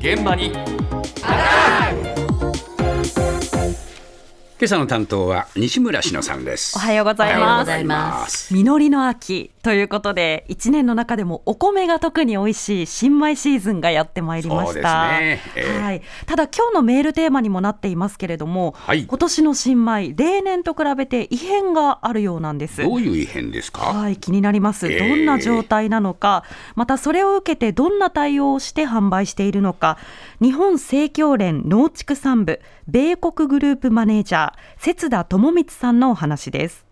現場に。今朝の担当は西村篠さんです。おはようございます。ます。実りの秋ということで一年の中でもお米が特に美味しい新米シーズンがやってまいりました。そうですね。ええ。はい、ただ今日のメールテーマにもなっていますけれども、はい。今年の新米例年と比べて異変があるようなんです。どういう異変ですか？はい、気になります。ええ。どんな状態なのか、またそれを受けてどんな対応をして販売しているのか、日本生協連農畜産部米国グループマネージャー、節田智光さんのお話です。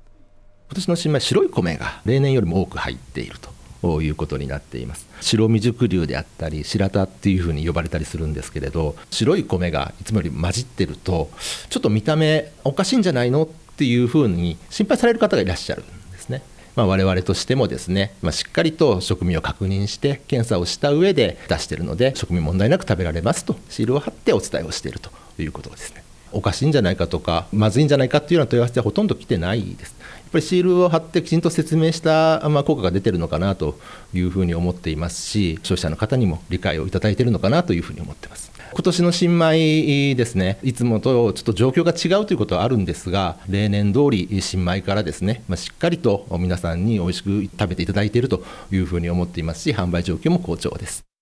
今年の新米白い米が例年よりも多く入っているということになっています。白未熟粒であったり白田っていうふうに呼ばれたりするんですけれど白い米がいつもより混じってるとちょっと見た目おかしいんじゃないのっていうふうに心配される方がいらっしゃるんですね。まあ、我々としてもですね、まあ、しっかりと食味を確認して検査をした上で出しているので食味問題なく食べられますとシールを貼ってお伝えをしているということですね。おかしいんじゃないかとかまずいんじゃないかっていうような問い合わせはほとんど来てないですやっぱりシールを貼ってきちんと説明した、ま、効果が出てるのかなというふうに思っていますし消費者の方にも理解をいただいているのかなというふうに思ってます今年の新米ですね、いつもとちょっと状況が違うということはあるんですが、例年通り新米からですね、まあ、しっかりと皆さんに美味しく食べていただいているというふうに思っていますし、販売状況も好調です。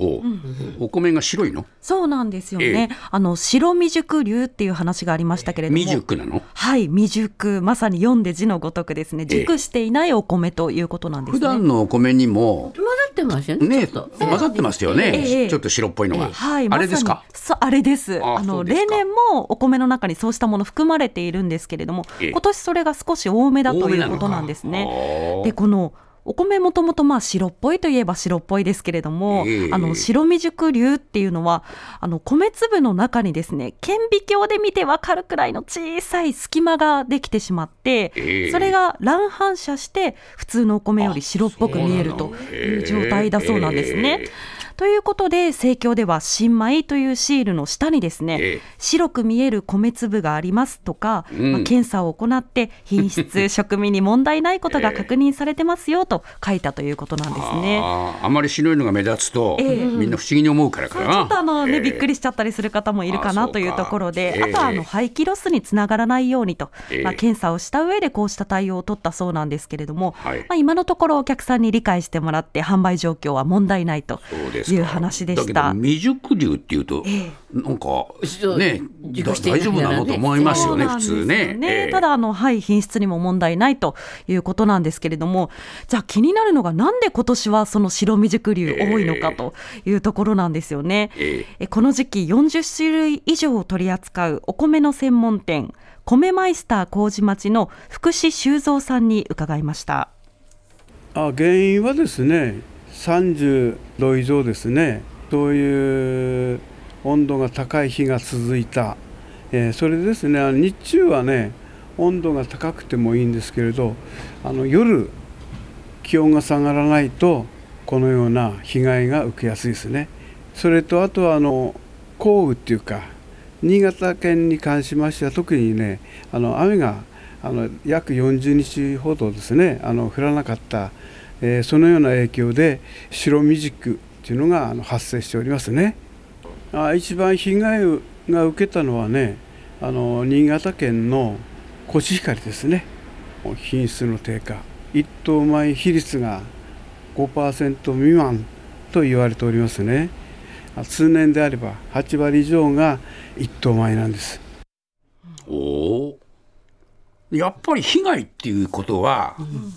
おう。お米が白いの？そうなんですよえね。あの白未熟流っていう話がありましたけれども。未熟なの？はい、未熟、まさに読んで字のごとくですね、ええ。熟していないお米ということなんですね。普段のお米にも混ざってますよね。ねちょっと。混ざってますよええ。ねちょっと白っぽいのが。はい、あれですか？まあれです。ああの例年もお米の中にそうしたもの含まれているんですけれども、ええ。今年それが少し多めだということなんですね。でこのお米もともとまあ白っぽいといえば白っぽいですけれども、ええ。あの白未熟流っていうのはあの米粒の中にですね顕微鏡で見てわかるくらいの小さい隙間ができてしまって、ええ。それが乱反射して普通のお米より白っぽく見えるという状態だそうなんですね。ええということで生協では新米というシールの下にですね、ええ。白く見える米粒がありますとか、うん。まあ、検査を行って品質 食味に問題ないことが確認されてますよと書いたということなんですね。あーあまり白いのが目立つと、ええ。みんな不思議に思うからかな。ちょっとあのね、ええ。びっくりしちゃったりする方もいるかなというところで、ええあとはあの廃棄ロスにつながらないようにと、ええ。まあ、検査をした上でこうした対応を取ったそうなんですけれども、はい。まあ、今のところお客さんに理解してもらって販売状況は問題ないとですか？いう話でした。未熟流っていうと、えなんかね大丈夫なの？と思いますよね普そうなんですよ通ね。ええただあの、はい、品質にも問題ないということなんですけれども、じゃあ気になるのが、なんで今年はその白未熟流多いのかというところなんですよね。ええこの時期、40種類以上を取り扱うお米の専門店、米マイスター麹町の福士修造さんに伺いました。あ原因はですね30度以上ですね。そういう温度が高い日が続いた、えーそれですね日中はね温度が高くてもいいんですけれどあの夜気温が下がらないとこのような被害が受けやすいですね。それとあとはあの降雨っていうか新潟県に関しましては特にねあの雨があの約40日ほどですねあの降らなかった、えーそのような影響で白未熟っていうのがあの発生しておりますね。あ一番被害をが受けたのはねあの新潟県のコシヒカリですね。品質の低下。一等米比率が5%未満と言われておりますね。あ通年であれば8割以上が一等米なんです。おおやっぱり被害っていうことは、うん、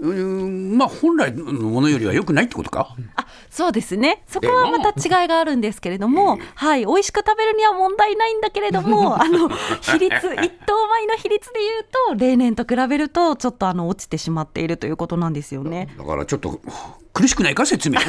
まあ本来のものよりは良くないってことか？あそうですね、そこはまた違いがあるんですけれども、はい、美味しく食べるには問題ないんだけれども、あの比率、一等米の比率でいうと、例年と比べると、ちょっとあの落ちてしまっているということなんですよね。だからちょっと苦しくないか説明。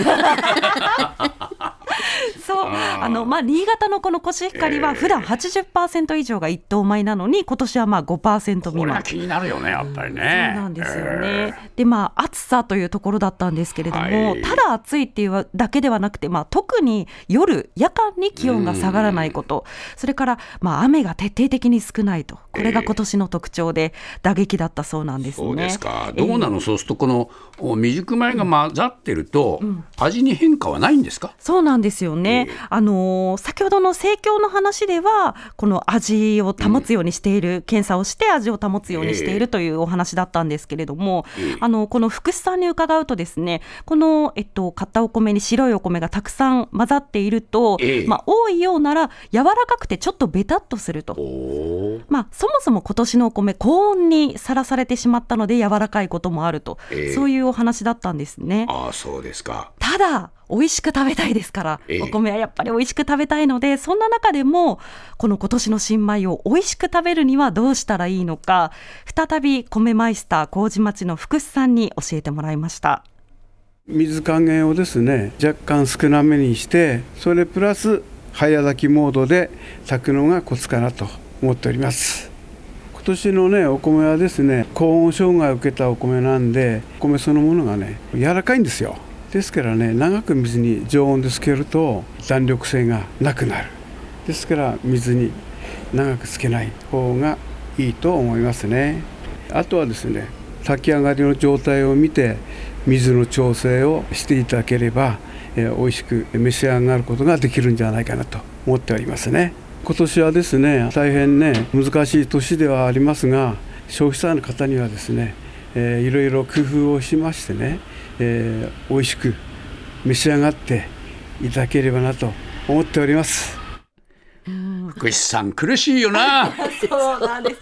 そあのまあ新潟のこのコシヒカリは普段80%以上が一等米なのに今年はまあ5%未満これは。気になるよねやっぱりね。そうなんですよえね。でまあ暑さというところだったんですけれども、はい。ただ暑いっていうだけではなくて、まあ特に夜夜間に気温が下がらないこと、それからまあ雨が徹底的に少ないと、これが今年の特徴で打撃だったそうなんですね。そうですか。えーどうなの、そうするとこのお未熟米が混ざってると、味に変化はないんですか？そうなんですよね、ええ。あのー先ほどの盛況の話ではこの味を保つようにしている、検査をして味を保つようにしているというお話だったんですけれども、ええ。あのこの福士さんに伺うとですねこの、えっと、買ったお米に白いお米がたくさん混ざっていると、ええ。まあ、多いようなら柔らかくてちょっとベタっとすると。まあ、そもそも今年のお米高温にさらされてしまったので柔らかいこともあると、ええ。そういうお話だったんですね。ああ、そうですか。ただ美味しく食べたいですから、ええ。お米はやっぱり美味しく食べたいのでそんな中でもこの今年の新米を美味しく食べるにはどうしたらいいのか再び米マイスター麹町の福士さんに教えてもらいました。水加減をですね若干少なめにしてそれプラス早炊きモードで炊くのがコツかなと思っております。今年のねお米はですね高温障害を受けたお米なんでお米そのものがね柔らかいんですよですからね長く水に常温でつけると弾力性がなくなる。ですから水に長くつけない方がいいと思いますね。あとはですね炊き上がりの状態を見て水の調整をしていただければ、えー美味しく召し上がることができるんじゃないかなと思っておりますね。今年はですね大変ね難しい年ではありますが消費者の方にはですね、えーいろいろ工夫をしましてね、えー美味しく召し上がっていただければなと思っております。福士さん苦しいよな。そうなんです。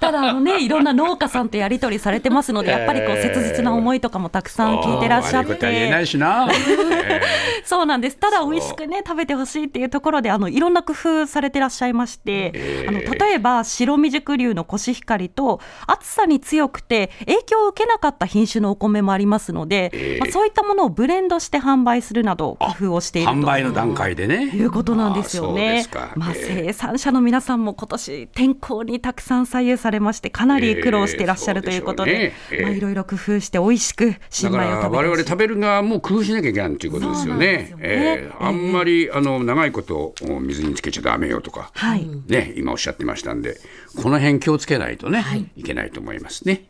ただあのね、いろんな農家さんとやり取りされてますので、やっぱりこう切実な思いとかもたくさん聞いてらっしゃって。いしな。えそうなんです。ただ美味しくね食べてほしいっていうところであのいろんな工夫されてらっしゃいまして、えーあの例えば白未熟流のコシヒカリと暑さに強くて影響を受けなかった品種のお米もありますので、えーまあ、そういったものをブレンドして販売するなど工夫をしていると販売の段階でね。いうことなんですよね。まあ、あそうですかえー生産者の皆さんも今年天候にたくさん左右されましてかなり苦労していらっしゃるということで、えーでね。えー。まあいろいろ工夫して美味しく新米を食べてほしい。食べる側も工夫しなきゃいけないということですよね。よね。えーあんまりあの長いことお水につけちゃダメよとか、はい、ね今おっしゃってましたんで、この辺気をつけないとね、い、けないと思いますね。